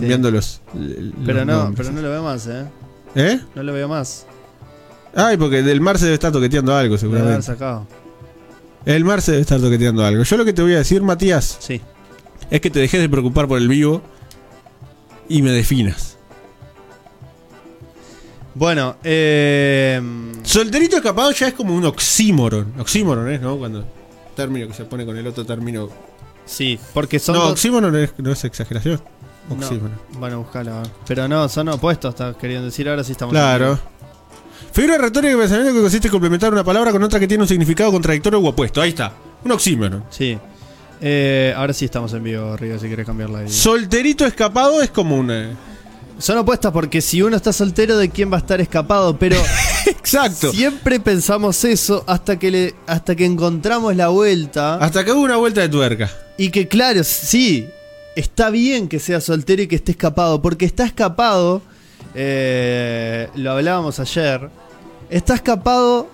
cambiando los, Pero los no, nombres. pero no lo veo más, ¿eh? ¿Eh? No lo veo más. Ay, porque del mar se debe estar toqueteando algo, Lo debe haber seguramente. sacado. El mar se debe estar toqueteando algo. Yo lo que te voy a decir, Matías, Sí. es que te dejes de preocupar por el vivo y me definas. Bueno, eh. Solterito escapado ya es como un oxímoron. Oxímoron es, ¿no? Cuando término que se pone con el otro término. Sí, porque son. no, dos- oxímoron es- no es exageración. No, Oxímoron. Bueno, buscalo. a ver. Pero no, son opuestos, estás queriendo decir. Ahora sí estamos. en Claro. Figura retórica de pensamiento que consiste en complementar una palabra con otra que tiene un significado contradictorio o opuesto. Ahí está. Un oxímoron. Sí. Eh, ahora sí estamos en vivo, Río, si querés cambiarla ahí. Solterito escapado es como un. eh, Son opuestas porque si uno está soltero, ¿de quién va a estar escapado? Pero Exacto. siempre pensamos eso hasta que, le, hasta que encontramos la vuelta. Hasta que hubo una vuelta de tuerca. Y que claro, sí, está bien que sea soltero y que esté escapado, porque está escapado, eh, lo hablábamos ayer, está escapado,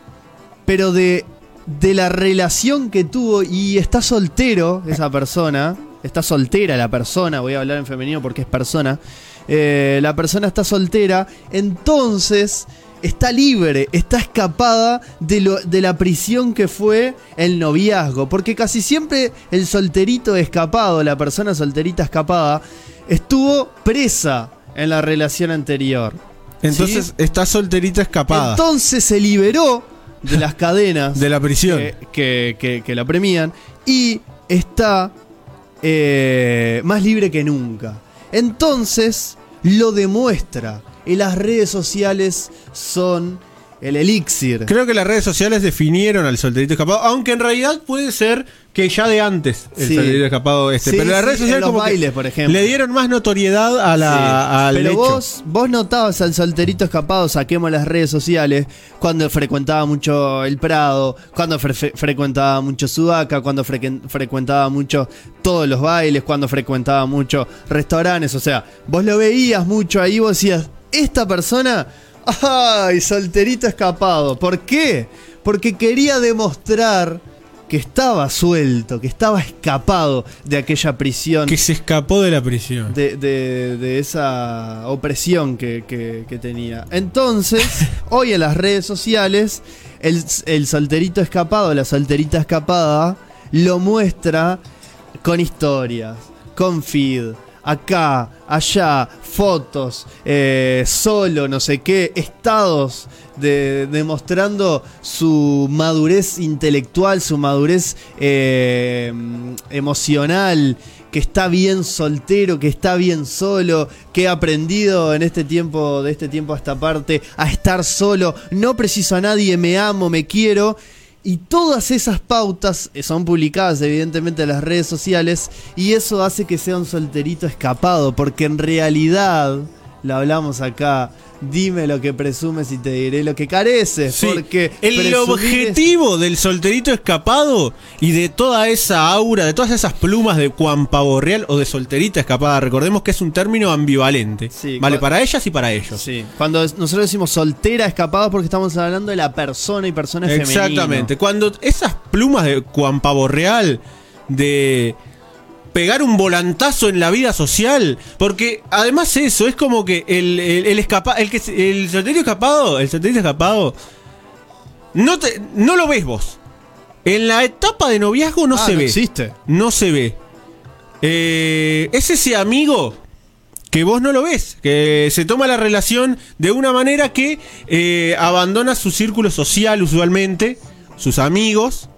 pero de, de la relación que tuvo y está soltero esa persona, está soltera la persona, voy a hablar en femenino porque es persona, eh, la persona está soltera, entonces está libre, está escapada de, lo, de la prisión que fue el noviazgo. Porque casi siempre el solterito escapado, la persona solterita escapada, estuvo presa en la relación anterior. Entonces ¿Sí? está solterita escapada Entonces se liberó de las cadenas de la prisión. que, que- que- que la premian y está eh, más libre que nunca. Entonces lo demuestra. Y las redes sociales son el elixir. Creo que las redes sociales definieron al solterito escapado, aunque en realidad puede ser que ya de antes el Sí. solterito escapado este. Sí, pero las redes sociales como que bailes, por ejemplo. le dieron más notoriedad a la, al Pero hecho. vos, vos notabas al solterito escapado, saquemos las redes sociales, cuando frecuentaba mucho el Prado, cuando fre- fre- frecuentaba mucho Sudaca, cuando frecuentaba mucho todos los bailes, cuando frecuentaba mucho restaurantes. O sea, vos lo veías mucho ahí, vos decías, esta persona, ¡ay! Solterito escapado. ¿Por qué? Porque quería demostrar que estaba suelto, que estaba escapado de aquella prisión que se escapó de la prisión. de, de- de esa opresión que, que- que tenía. Entonces, hoy en las redes sociales, el, el solterito escapado, la solterita escapada, lo muestra con historias, con feed, acá, allá, fotos, eh, solo, no sé qué, estados de, demostrando su madurez intelectual, su madurez eh, emocional, que está bien soltero, que está bien solo, que ha aprendido en este tiempo, de este tiempo a esta parte, a estar solo, no preciso a nadie, me amo, me quiero. Y todas esas pautas son publicadas evidentemente en las redes sociales y eso hace que sea un solterito escapado, porque en realidad, lo hablamos acá, dime lo que presumes y te diré lo que careces, Sí, porque el es- objetivo del solterito escapado y de toda esa aura, de todas esas plumas de cuampaborreal o de solterita escapada, recordemos que es un término ambivalente. Sí, vale para ellas y para ellos. Sí, cuando nosotros decimos soltera escapada porque estamos hablando de la persona y persona femenino. Exactamente. Cuando esas plumas de cuampaborreal, de pegar un volantazo en la vida social, porque además eso, es como que el, el, el escapa, el, que, el escapado, el solterito escapado, no, te, no lo ves vos. En la etapa de noviazgo no Ah, se ve. existe. No se ve. Eh, es ese amigo que vos no lo ves, que se toma la relación de una manera que eh, abandona su círculo social usualmente, sus amigos,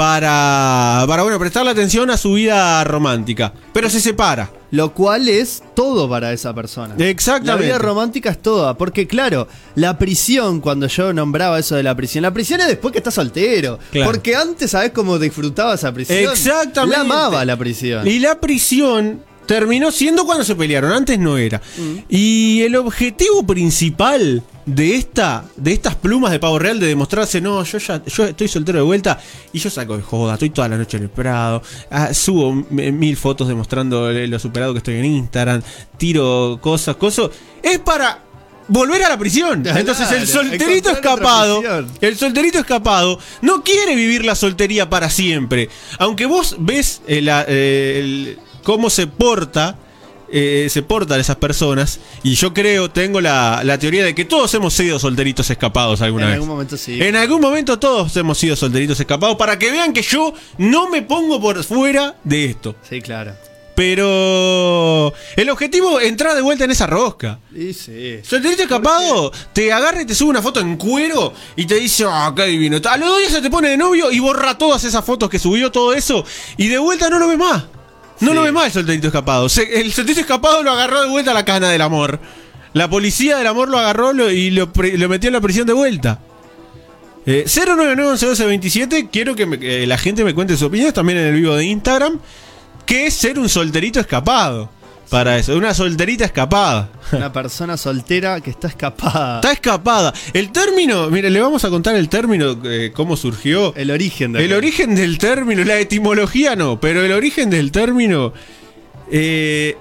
para, para bueno, prestarle atención a su vida romántica. Pero se separa. Lo cual es todo para esa persona. Exactamente. La vida romántica es toda. Porque, claro, la prisión, cuando yo nombraba eso de la prisión, la prisión es después que estás soltero. Claro. Porque antes, ¿sabes cómo disfrutaba esa prisión? Exactamente. La amaba la prisión. Y la prisión terminó siendo cuando se pelearon, antes no era. Mm. Y el objetivo principal de esta de estas plumas de pavo real de demostrarse, no, yo ya yo estoy soltero de vuelta y yo saco de joda, estoy toda la noche en el Prado, ah, subo mil fotos demostrando lo superado que estoy en Instagram, tiro cosas, cosas, es para volver a la prisión. Claro, Entonces el solterito escapado, el solterito escapado no quiere vivir la soltería para siempre. Aunque vos ves eh, eh, el- cómo se porta eh, se portan esas personas. Y yo creo, tengo la, la teoría de que todos hemos sido solteritos escapados alguna En vez. algún momento sí. En algún momento todos hemos sido solteritos escapados para que vean que yo no me pongo por fuera de esto. Sí, claro. Pero el objetivo es entrar de vuelta en esa rosca. Y sí. Solterito escapado te agarra y te sube una foto en cuero y te dice, ah, qué divino. A los dos días se te pone de novio y borra todas esas fotos que subió, todo eso, y de vuelta no lo ve más. No lo ve más el solterito escapado. Se- el solterito escapado lo agarró de vuelta a la cana del amor. La policía del amor lo agarró lo- y lo, pre- lo metió en la prisión de vuelta. Eh, 099 quiero que, me- que la gente me cuente sus opiniones también en el vivo de Instagram. ¿Qué es ser un solterito escapado? Para eso, una solterita escapada. Una persona soltera que está escapada. Está escapada. El término, mire, le vamos a contar el término, eh, cómo surgió. El origen de El origen del término, la etimología no, pero el origen del término. eh,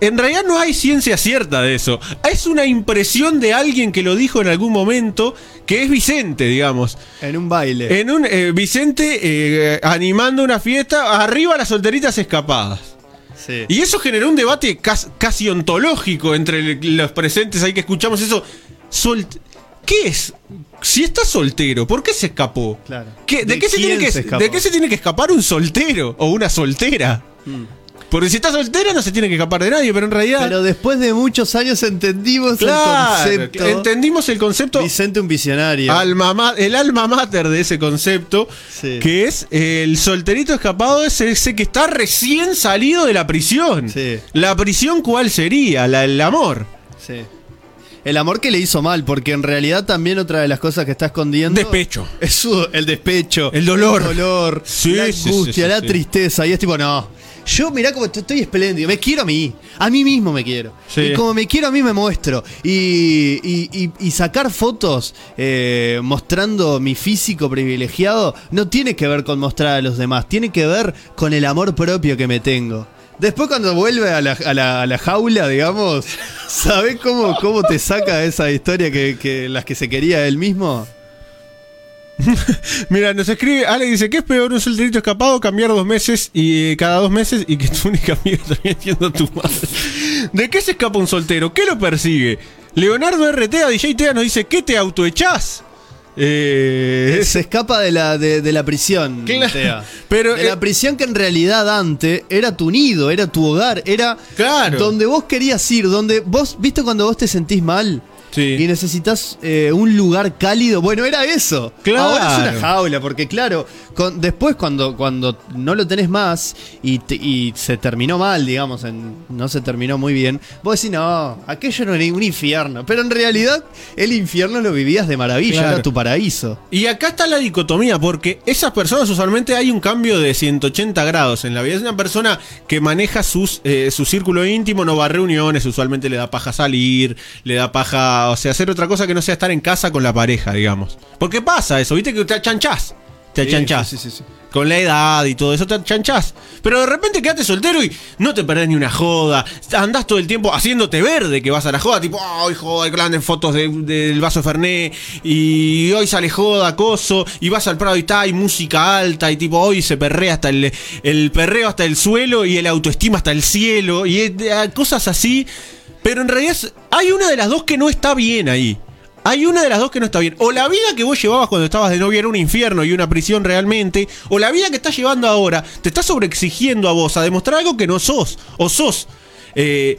en realidad no hay ciencia cierta de eso. Es una impresión de alguien que lo dijo en algún momento, que es Vicente, digamos. En un baile. En un eh, Vicente eh, animando una fiesta, arriba las solteritas escapadas. Sí. Y eso generó un debate cas- casi ontológico entre los presentes ahí que escuchamos eso. Solt- ¿Qué es? Si está soltero, ¿por qué se escapó? Claro. ¿Qué- de, ¿De qué se tiene que, se? ¿De qué se tiene que escapar un soltero o una soltera? Mm. Porque si está soltera no se tiene que escapar de nadie, pero en realidad. Pero después de muchos años entendimos claro, el concepto. entendimos el concepto. Vicente un visionario. alma el alma mater de ese concepto, Sí. que es eh, el solterito escapado, es ese que está recién salido de la prisión. Sí. La prisión, ¿cuál sería? La, el amor. Sí. El amor que le hizo mal, porque en realidad también otra de las cosas que está escondiendo. Despecho. Es su- el despecho. El dolor. El dolor. Sí, la sí, angustia, sí, la tristeza. Y es tipo, no. Yo mirá como estoy- espléndido. Me quiero a mí. A mí mismo me quiero. Sí. Y como me quiero a mí me muestro. Y, y- y- y sacar fotos eh, mostrando mi físico privilegiado no tiene que ver con mostrar a los demás. Tiene que ver con el amor propio que me tengo. Después cuando vuelve a la, a la- a la jaula, digamos, ¿sabés cómo, cómo te saca esa historia que, que las que se quería él mismo? Mira, nos escribe, Ale dice, ¿qué es peor un solterito escapado cambiar dos meses y eh, cada dos meses y que tu única amiga termine siendo tu madre? ¿De qué se escapa un soltero? ¿Qué lo persigue? Leonardo RT a DJ Tea nos dice, ¿qué te autoechás? Eh, Se escapa de la, de, de la prisión, Claro, Tea. pero, de eh, la prisión que en realidad Dante era tu nido, era tu hogar, era Claro. donde vos querías ir, donde vos, ¿viste cuando vos te sentís mal? Sí. Y necesitas eh, un lugar cálido. Bueno, era eso. Claro. Ahora es una jaula, porque claro, con- después cuando, cuando no lo tenés más y, te- y se terminó mal, digamos, en- no se terminó muy bien, vos decís, no, aquello no era un infierno. Pero en realidad el infierno lo vivías de maravilla, Claro. era tu paraíso. Y acá está la dicotomía, porque esas personas usualmente hay un cambio de 180 grados en la vida. Es una persona que maneja sus, eh, su círculo íntimo, no va a reuniones, usualmente le da paja salir, le da paja, o sea, hacer otra cosa que no sea estar en casa con la pareja, digamos. Porque pasa eso, viste que te achanchás. Te achanchás. sí, sí, sí. Con la edad y todo eso te achanchás. Pero de repente quedaste soltero y no te perdés ni una joda. Andás todo el tiempo haciéndote verde que vas a la joda. Tipo, ay, joda, grandes fotos de- del vaso de Fernet. Y hoy sale joda, coso. Y vas al Prado y está, hay música alta. Y tipo, hoy se perrea hasta el, el perreo hasta el suelo y el autoestima hasta el cielo. Y ah, cosas así. Pero en realidad hay una de las dos que no está bien ahí. Hay una de las dos que no está bien. O la vida que vos llevabas cuando estabas de novia era un infierno y una prisión realmente. O la vida que estás llevando ahora te está sobreexigiendo a vos a demostrar algo que no sos. O sos. Eh,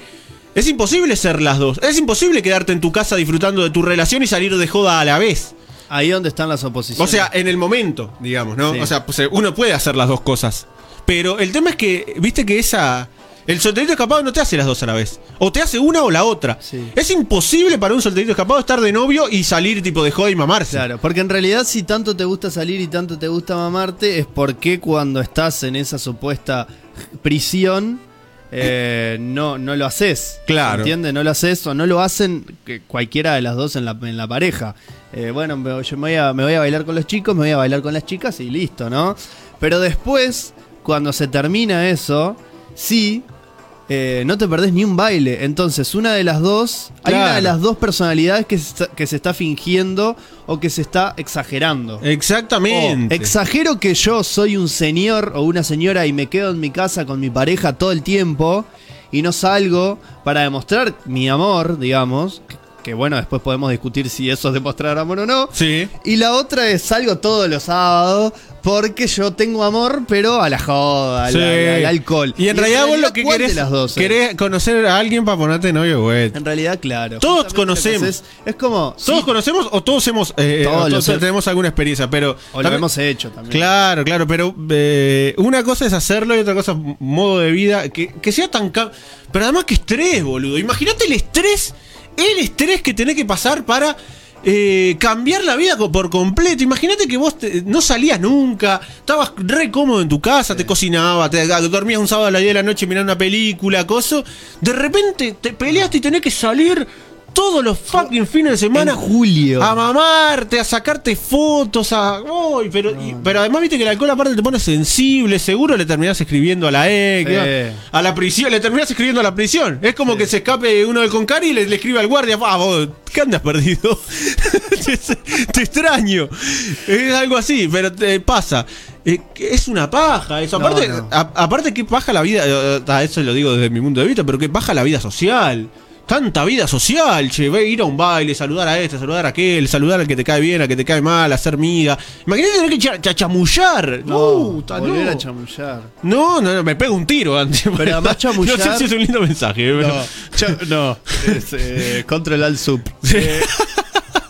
es imposible ser las dos. Es imposible quedarte en tu casa disfrutando de tu relación y salir de joda a la vez. Ahí donde están las O oposiciones. sea, en el momento, digamos, ¿no? Sí. O sea, pues, eh, uno puede hacer las dos cosas. Pero el tema es que, viste que esa. El solterito escapado no te hace las dos a la vez. O te hace una o la otra. Sí. Es imposible para un solterito escapado estar de novio y salir tipo de joda y mamarse. Claro, porque en realidad si tanto te gusta salir y tanto te gusta mamarte, es porque cuando estás en esa supuesta prisión eh, no, no lo haces. Claro. ¿Entiendes? No lo haces o no lo hacen cualquiera de las dos en la, en la pareja. Eh, bueno, yo me voy, a, me voy a bailar con los chicos, me voy a bailar con las chicas y listo, ¿no? Pero después, cuando se termina eso, sí. Eh, no te perdés ni un baile. Entonces, una de las dos. Hay una de las dos personalidades que se, está, que se está fingiendo o que se está exagerando. Exactamente. O exagero que yo soy un señor o una señora y me quedo en mi casa con mi pareja todo el tiempo. y no salgo para demostrar mi amor, digamos. Que, que bueno, después podemos discutir si eso es demostrar amor o no. Sí. Y la otra es salgo todos los sábados porque yo tengo amor, pero a la joda, al, Sí. al- al alcohol. Y en realidad vos lo que ¿cuál de querés, las dos querés conocer a alguien para ponerte novio, güey. En realidad, claro. Todos Justamente conocemos. Es, como. Todos sí, conocemos o todos hemos eh, Todos o lo todos sé. tenemos alguna experiencia, pero o lo también- hemos hecho también. Claro, claro, pero eh, una cosa es hacerlo y otra cosa es modo de vida que, que sea tan ca- pero además que estrés, boludo. Imagínate el estrés, el estrés que tenés que pasar para eh, cambiar la vida por completo. Imagínate que vos te- no salías nunca, estabas re cómodo en tu casa, te cocinabas, te dormías un sábado a las 10 de la noche mirando una película, coso. De repente te peleaste y tenés que salir todos los fucking fines de semana En julio. a mamarte, a sacarte fotos, a. Uy, pero, y- pero además viste que el alcohol aparte te pone sensible, seguro le terminás escribiendo a la ex. ¿no? a la prisión, le terminás escribiendo a la prisión. Es como que se escape uno del Concari y le, le escribe al guardia, ah, vos, ¿qué andas perdido? te, te extraño. Es algo así, pero te pasa. Eh, es una paja eso. Aparte, no. a- aparte que paja la vida, eh, eh, eso lo digo desde mi punto de vista, pero que paja la vida social. Tanta vida social, che, ve, ir a un baile, saludar a este, saludar a aquel, saludar al que te cae bien, al que te cae mal, hacer miga. Imagínate tener que cha- chamullar. No, Puta, volver no. a chamullar. No, no, no, me pego un tiro antes. Pero además chamullar- No sé si es un lindo mensaje. pero- No, cha- no. Es, eh, control al sub. Eh,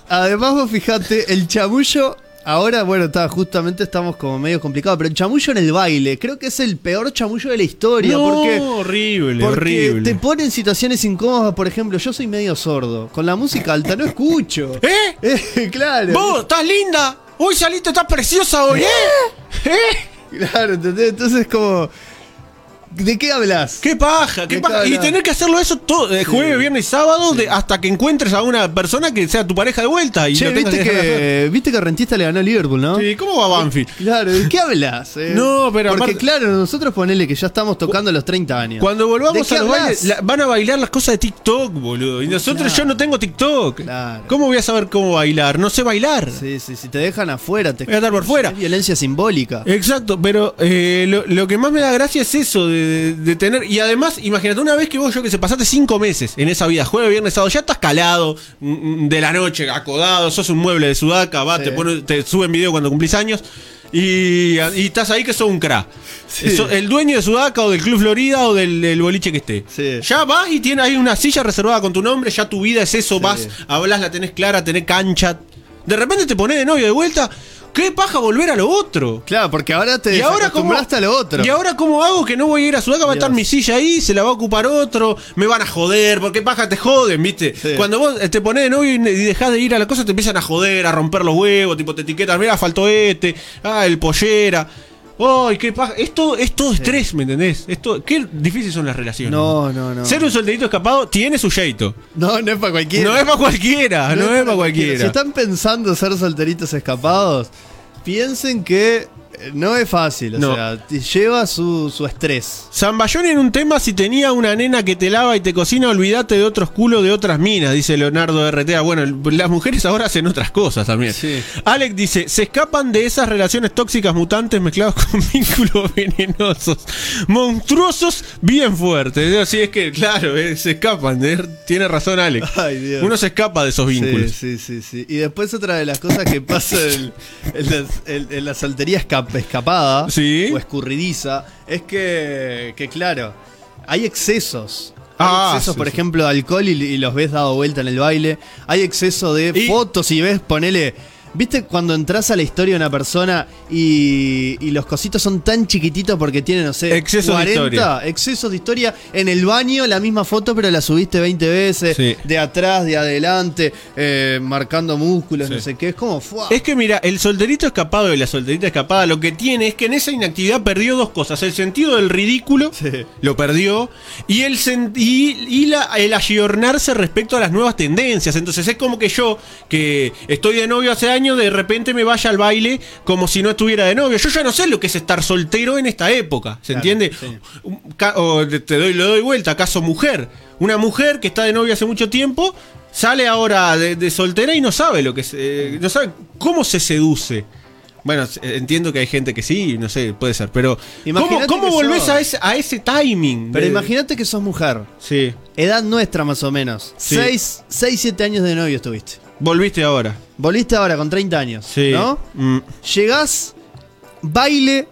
además, vos fijate, el chamullo. Ahora, bueno, está, justamente estamos como medio complicados, pero el chamullo en el baile, creo que es el peor chamullo de la historia. No, porque horrible, Porque horrible. te pone en situaciones incómodas, por ejemplo, yo soy medio sordo. Con la música alta no escucho. ¿Eh? Eh, claro. ¿Vos estás linda? Hoy saliste, estás preciosa hoy, ¿eh? ¿Eh? Claro, ¿entendés? Entonces como. ¿De qué hablas? ¡Qué paja! ¡Qué ¿De paja! Y tener que hacerlo eso todo, eh, jueves, viernes y sábado, de- hasta que encuentres a una persona que sea tu pareja de vuelta. Y Che, lo tengas viste que, viste que Rentista le ganó a Liverpool, ¿no? Sí, ¿cómo va Banfield? Claro, ¿de qué hablas? eh? No, pero Porque aparte- claro, nosotros ponele que ya estamos tocando los 30 años. Cuando ¿De volvamos qué a los hablas? bailes, la- van a bailar las cosas de TikTok, boludo. Y nosotros, Claro. yo no tengo TikTok. Claro. ¿Cómo voy a saber cómo bailar? No sé bailar. Sí, sí, si te dejan afuera, te Voy a estar por fuera. Es violencia simbólica. Exacto, pero eh, lo, lo que más me da gracia es eso, de, de tener... Y además, imagínate, una vez que vos, yo que sé, pasaste cinco meses en esa vida, jueves, viernes, sábado, ya estás calado mm, mm, de la noche, acodado, sos un mueble de sudaca, va, Sí. te, pone- te suben video cuando cumplís años y, y estás ahí que sos un cra. Sí. Sos el dueño de Sudaca o del Club Florida o del, del boliche que esté. Sí. Ya vas y tienes ahí una silla reservada con tu nombre, ya tu vida es eso, Sí. vas, hablas, la tenés clara, tenés cancha. De repente te pones de novio de vuelta. ¿Qué paja volver a lo otro? Claro, porque ahora te Y ahora cómo, a lo otro. y ahora cómo hago que no voy a ir a Sudaca, va a estar mi silla ahí, se la va a ocupar otro, me van a joder, porque paja te joden, ¿viste? Sí. Cuando vos eh, te pones de novio y dejás de ir a la cosa, te empiezan a joder, a romper los huevos, tipo te etiquetan, mira, faltó este, ah, el pollera. Ay, qué paja. Es todo, es todo estrés, ¿me entendés? Esto, qué difíciles son las relaciones. No, no, no. Ser un solterito escapado tiene su jeito. No, no es para cualquiera. No es para cualquiera, no, es para Si cualquiera. están pensando ser solteritos escapados, piensen que no es fácil. O No. sea, lleva su, su estrés. Zamballón en un tema, si tenía una nena que te lava y te cocina, olvídate de otros culos de otras minas, dice Leonardo RTA. Bueno, las mujeres ahora hacen otras cosas también. Sí. Alex dice, se escapan de esas relaciones tóxicas mutantes mezclados con vínculos venenosos, monstruosos, bien fuertes. Así es que, claro, eh, se escapan. eh, tiene razón Alex. Ay, Dios. Uno se escapa de esos vínculos. Sí, sí, sí, sí. Y después otra de las cosas que pasa en, en las- en- en escap- escapada Sí. o escurridiza es que, que, claro, hay excesos. Hay Ah, excesos, sí, por sí. ejemplo, de alcohol y, y los ves dado vuelta en el baile. Hay exceso de Y- fotos y ves, ponele... ¿Viste cuando entras a la historia de una persona y, y los cositos son tan chiquititos porque tienen, no sé, Excesos de historia. excesos de historia en el baño, la misma foto, pero la subiste 20 veces, Sí. de atrás, de adelante, eh, marcando músculos, Sí. no sé qué. Es como, ¡fua! Es que mira, el solterito escapado y la solterita escapada lo que tiene es que en esa inactividad perdió dos cosas. El sentido del ridículo Sí. lo perdió y el y, y la- el ayornarse respecto a las nuevas tendencias. Entonces es como que yo, que estoy de novio hace años, de repente me vaya al baile como si no estuviera de novio. Yo ya no sé lo que es estar soltero en esta época. ¿Se Claro, entiende? sí. O te doy, le doy vuelta, acaso mujer. Una mujer que está de novia hace mucho tiempo, sale ahora de, de soltera y no sabe lo que es, eh, no sabe cómo se seduce. Bueno, s- entiendo que hay gente que sí, no sé, puede ser, pero ¿cómo, cómo volvés sos- a ese, a ese timing? Pero de- imagínate que sos mujer. Sí, Edad nuestra más o menos. Sí. 6, 7 años de novio estuviste. Volviste ahora. Volviste ahora con 30 años. Sí. ¿No? Mm. Llegás, baile.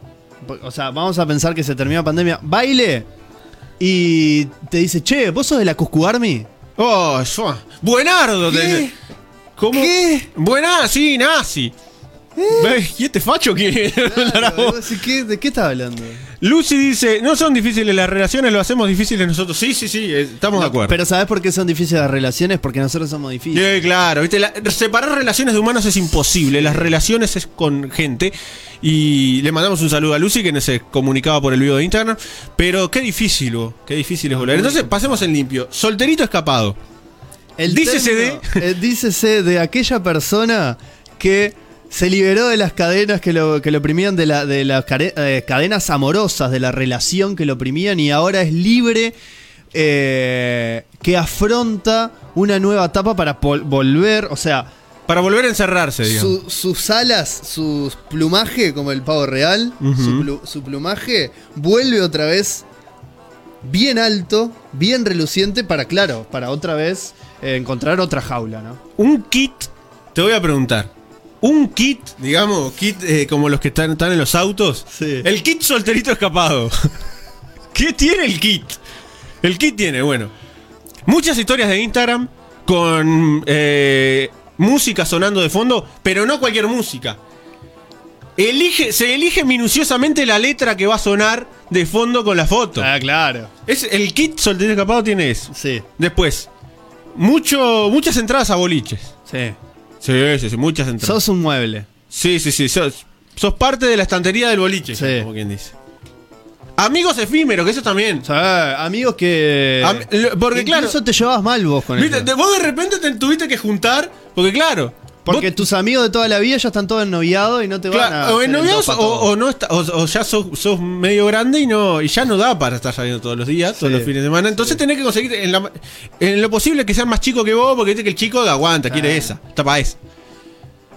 O sea, vamos a pensar que se terminó la pandemia. Baile. Y te dice, che, ¿vos sos de la Cuscu Army? Oh, shua. Buenardo. ¿Qué? te- ¿Cómo? ¿Qué? Buena, sí, nazi. ¿Ves? ¿Y este facho quién Claro, vos decís, ¿qué- ¿De qué estás hablando? Lucy dice, no son difíciles las relaciones, lo hacemos difíciles nosotros. Sí, sí, sí, eh, estamos de acuerdo. Pero ¿sabés por qué son difíciles las relaciones? Porque nosotros somos difíciles. Sí, claro, ¿viste? La- separar relaciones de humanos es imposible. Las relaciones es con gente. Y le mandamos un saludo a Lucy que se comunicaba por el video de Instagram. Pero qué difícil, oh, qué difícil es volver. Entonces, pasemos en limpio. Solterito escapado. El dícese término- eh, dícese de aquella persona que se liberó de las cadenas que lo, que lo oprimían, de, la- de las care- eh, cadenas amorosas, de la relación que lo oprimían y ahora es libre, eh, que afronta una nueva etapa para volver, o sea, Para volver a encerrarse, digamos. su- sus alas, su plumaje, como el pavo real, Ujú. su, plu- su plumaje vuelve otra vez bien alto, bien reluciente para, claro, para otra vez eh, encontrar otra jaula, ¿no? Un kit, te voy a preguntar. Un kit, digamos, kit eh, como los que están, están en los autos. Sí. El kit solterito escapado. ¿Qué tiene el kit? El kit tiene, bueno, muchas historias de Instagram con eh, música sonando de fondo, pero no cualquier música. Elige, se elige minuciosamente la letra que va a sonar de fondo con la foto. Ah, claro. Es, el kit solterito escapado tiene eso. Sí, Después, mucho, muchas entradas a boliches. sí. Sí, sí, sí, muchas entradas. Sos un mueble. Sí, sí, sí. Sos, sos parte de la estantería del boliche, Sí. como quien dice. Amigos efímeros, que eso también. O sea, amigos que. Am- porque, claro, te llevabas mal vos con ¿viste? eso. Vos de repente te tuviste que juntar, porque claro. Porque tus amigos de toda la vida ya están todos ennoviados y no te van a. claro, o hacer en el noviazgo dos pa' o, o no está- o, o ya sos, sos medio grande y no y ya no da para estar saliendo todos los días, todos Sí. los fines de semana. Entonces tenés que conseguir en, la- en lo posible que sean más chicos que vos, porque viste que el chico aguanta, quiere Ah. esa, está para esa.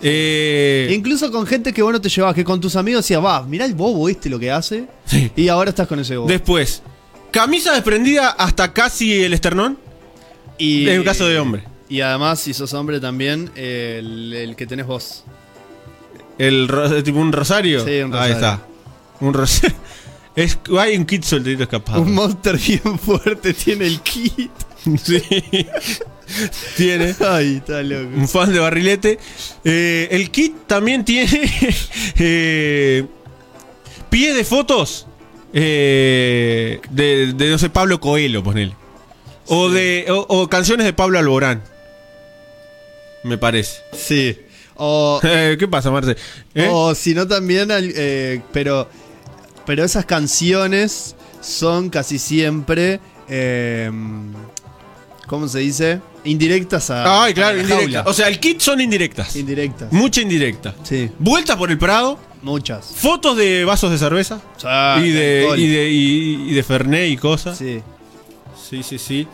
Eh, Incluso con gente que vos no te llevabas, que con tus amigos decías, va, mirá el bobo este lo que hace. sí. Y ahora estás con ese bobo. Después, camisa desprendida hasta casi el esternón. y, en el caso de hombre. Y además, si sos hombre también, el, el que tenés vos. El ro- tipo un rosario. Sí, un Ahí rosario. está. Un rosario. Es, hay un kit solterito escapado. Un monster bien fuerte tiene el kit. sí. tiene. Ay, está loco. Un fan de barrilete. Eh, el kit también tiene. eh, pie de fotos. eh, de, de, no sé, Pablo Coelho, ponele. O, de, o, o canciones de Pablo Alborán. Me parece. Sí. O, Eh, ¿Qué pasa, Marce? ¿Eh? o si no también, eh, pero, pero esas canciones son casi siempre, eh, ¿cómo se dice? Indirectas a... Ay, claro, indirectas. O sea, el kit son indirectas. indirectas. Mucha indirecta. Sí, Vueltas por el Prado, muchas. fotos de vasos de cerveza Ah, y, de, y, de, y, y de Fernet y cosas. Sí, Sí. sí, sí.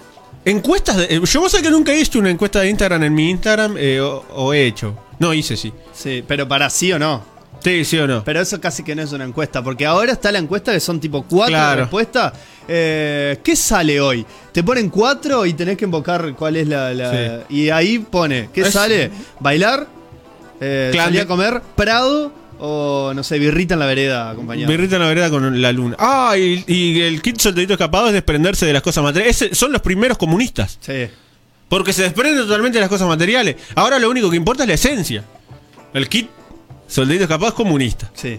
Encuestas de. eh, Yo vos sabés que nunca he hecho una encuesta de Instagram en mi Instagram, eh, o, o he hecho. No, hice sí. Sí, pero para sí o no. Sí, sí o no. Pero eso casi que no es una encuesta, porque ahora está la encuesta que son tipo cuatro Claro. respuestas. Eh, ¿Qué sale hoy? Te ponen cuatro y tenés que invocar cuál es la... la- Y ahí pone, ¿qué Es- sale? ¿Bailar? Eh, ¿Salir a comer? ¿Prado? O no sé, birrita en la vereda acompañado. Birrita en la vereda con la luna. Ah, y, y el kit solterito escapado es desprenderse de las cosas materiales. Son los primeros comunistas. Sí. Porque se desprenden totalmente de las cosas materiales. Ahora lo único que importa es la esencia. El kit solterito escapado es comunista. Sí.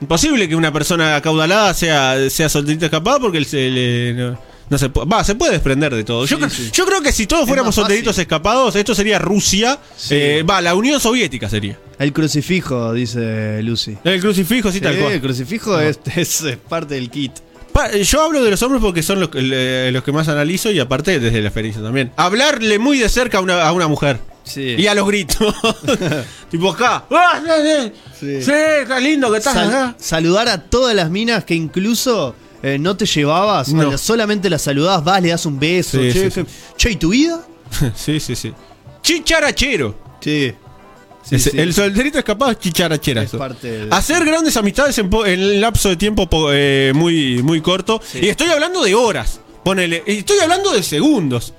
Imposible que una persona acaudalada sea, sea solterito escapado porque él se le- no, se puede. Va, se puede desprender de todo. yo, Sí, creo- sí. yo creo que si todos fuéramos solteritos escapados, esto sería Rusia. Sí. eh, Va, la Unión Soviética sería. El crucifijo, dice Lucy. El crucifijo, sí, tal Sí, cual. el crucifijo es, es- es parte del kit. Pa- yo hablo de los hombres porque son los, los que más analizo y aparte desde la experiencia también. Hablarle muy de cerca a una, a una mujer. Sí. Y a los gritos. tipo acá. ¡Ah, sí, sí! Sí. Sí, qué lindo que estás Sal- acá. saludar a todas las minas que incluso eh, no te llevabas, No. solamente las saludabas, vas, le das un beso. Sí, che, sí, que- che, ¿y tu vida? sí, sí, sí. Chicharachero. Sí. Sí, Ese- sí. El solterito escapado es chicharachera. Es eso. parte de- Hacer grandes amistades en, po- en un lapso de tiempo po- eh, muy, muy corto. Sí. Y estoy hablando de horas. Ponele. Y estoy hablando de segundos.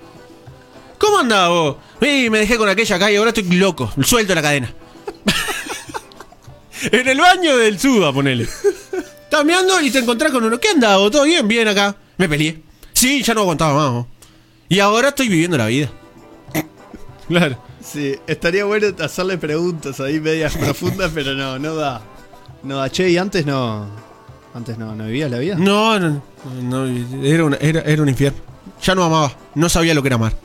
¿Cómo andás vos? Me dejé con aquella acá y ahora estoy loco. Suelto la cadena. en el baño del Suba, ponele. Estás meando y te encontrás con uno. ¿Qué vos? ¿Todo bien? Bien acá. Me peleé. Sí, ya no aguantaba más. Y ahora estoy viviendo la vida. Claro. Sí, estaría bueno hacerle preguntas ahí medias profundas, pero no, no da. No da. Che, y antes no. Antes no, ¿no vivías la vida? No, no, no, era, una- era, era un infierno. Ya no amaba, no sabía lo que era amar.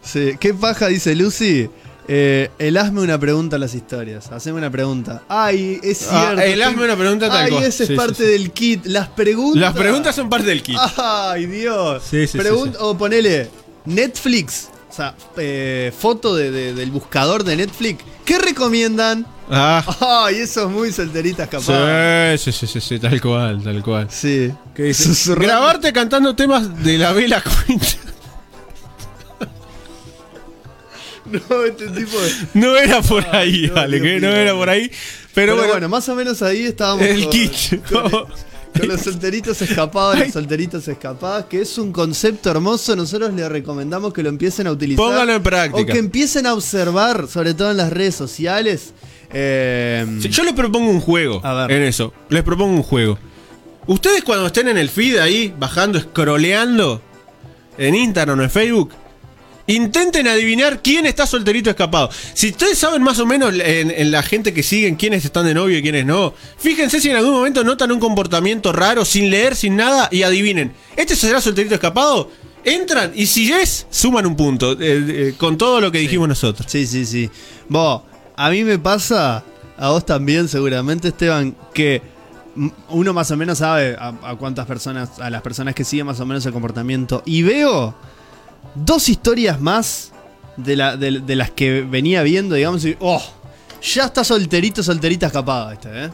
Sí. ¿Qué paja dice Lucy? Eh, el hazme una pregunta a las historias. Haceme una pregunta. Ay, es Ah, cierto. el hazme una pregunta tal Ay, cual. ese es sí, parte sí. del kit. Las preguntas. Las preguntas son parte del kit. Ay, Dios. Sí, sí, sí, Pregun- sí. O ponele Netflix. O sea, eh, foto de- de- del buscador de Netflix. ¿Qué recomiendan? Ah, Ay, eso es muy solteritas capaz. sí, sí, sí, sí, sí, tal cual, tal cual. Sí. ¿Qué. Grabarte cantando temas de la vela cuenta. No, este tipo de... No era por ahí, no, vale, que no era por ahí. Pero, Pero, bueno, bueno, más o menos ahí estábamos el con, kit. con, con los solteritos escapados, los solteritos escapadas, que es un concepto hermoso. Nosotros les recomendamos que lo empiecen a utilizar. Póngalo en O práctica. que empiecen a observar, sobre todo en las redes sociales. Eh, yo les propongo un juego A ver. en eso. Les propongo un juego. Ustedes cuando estén en el feed ahí, bajando, scrolleando, en Instagram o en Facebook, intenten adivinar quién está solterito escapado. Si ustedes saben más o menos en, en la gente que siguen quiénes están de novio y quiénes no, fíjense si en algún momento notan un comportamiento raro, sin leer, sin nada, y adivinen. ¿Este será solterito escapado? Entran y si es, suman un punto. eh, eh, con todo lo que dijimos nosotros. Sí, sí, sí. Vos, a mí me pasa, a vos también seguramente, Esteban, que uno más o menos sabe a, a cuántas personas, a las personas que siguen más o menos el comportamiento. Y veo dos historias más de, la, de, las que venía viendo, digamos, y, oh, ya está solterito, solterita escapada este, ¿eh?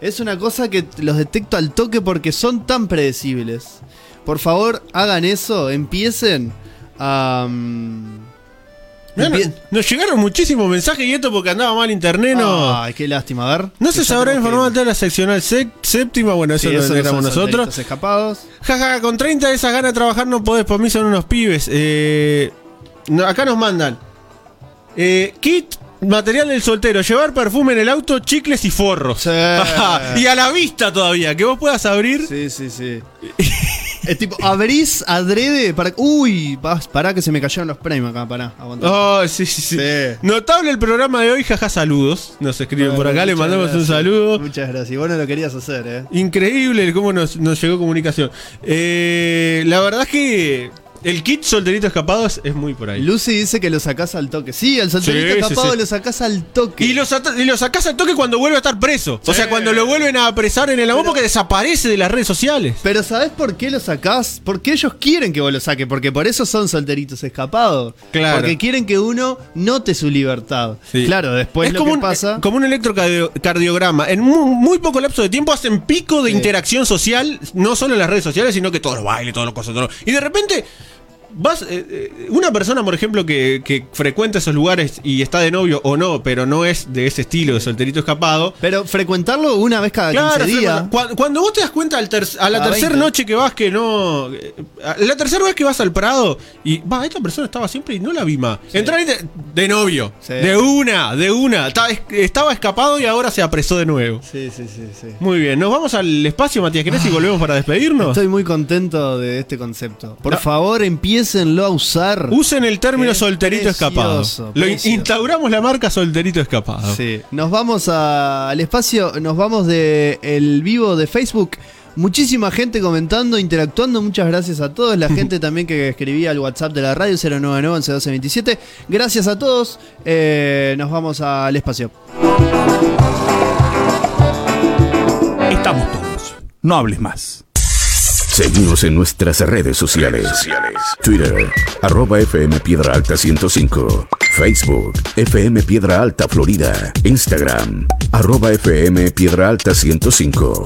Es una cosa que los detecto al toque porque son tan predecibles. Por favor, hagan eso, empiecen a... mm, Nos llegaron muchísimos mensajes y esto porque andaba mal internet, no. Ay, qué lástima, a ver. no se sabrá informado de la seccional sec- séptima, bueno, eso Sí, lo éramos nosotros. escapados. Jaja, con 30 de esas ganas de trabajar no podés, por mí son unos pibes. Eh, acá nos mandan. Eh, kit, material del soltero, llevar perfume en el auto, chicles y forros. Sí. y a la vista todavía, que vos puedas abrir. Sí, sí, sí. es tipo, abrís adrede para. Uy, vas, pará que se me cayeron los premios acá, pará, aguanta. Oh, sí, sí, sí, Sí. Notable el programa de hoy, jaja, saludos. Nos escriben por acá, le Muchas mandamos un gracias. saludo. Muchas gracias. Y vos no lo querías hacer, eh. Increíble cómo nos, nos llegó comunicación. Eh, la verdad es que el kit solterito escapado es, es muy por ahí. Lucy dice que lo sacás al toque. Sí, el solterito Sí, escapado sí. lo sacás al toque. Y lo, y lo sacás al toque cuando vuelve a estar preso. O sea, cuando lo vuelven a apresar en el amor porque desaparece de las redes sociales. Pero ¿sabés por qué lo sacás? Porque ellos quieren que vos lo saques, porque por eso son solteritos escapados. Claro. Porque quieren que uno note su libertad. Claro, después es lo como que un, pasa. eh, como un electrocardiograma. En muy, muy poco lapso de tiempo hacen pico de interacción social, no solo en las redes sociales, sino que todos los bailes, todas las cosas. todo lo- Y de repente. Vas, eh, eh, una persona, por ejemplo, que, que frecuenta esos lugares y está de novio o no, pero no es de ese estilo de solterito escapado, Pero frecuentarlo una vez cada Claro, 15 días. Cuando, cuando vos te das cuenta al ter- a la tercera 20. noche que vas que no. eh, a La tercera vez que vas al Prado y va, esta persona estaba siempre y no la vi más. Entra ahí de, de novio. Sí. De una, de una. Ta- es- Estaba escapado y ahora se apresó de nuevo. Sí, sí, sí, sí. Muy bien, nos vamos al espacio, Matías ¿Querés y volvemos para despedirnos? Estoy muy contento de este concepto. Por No. favor, empiecenlo a usar. Usen el término solterito precioso, escapado. Lo precioso. instauramos la marca solterito escapado. Sí. Nos vamos a- al espacio, nos vamos de el vivo de Facebook. Muchísima gente comentando, interactuando. Muchas gracias a todos. La gente también que escribía al WhatsApp de la radio 099 111227. Gracias a todos. Eh, nos vamos al espacio. Estamos todos. No hables más. Seguimos en nuestras redes sociales. Twitter, arroba FM Piedra Alta 105. Facebook, FM Piedra Alta Florida. Instagram, arroba FM Piedra Alta 105.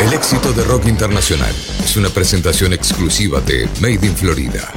El éxito de rock internacional es una presentación exclusiva de Made in Florida.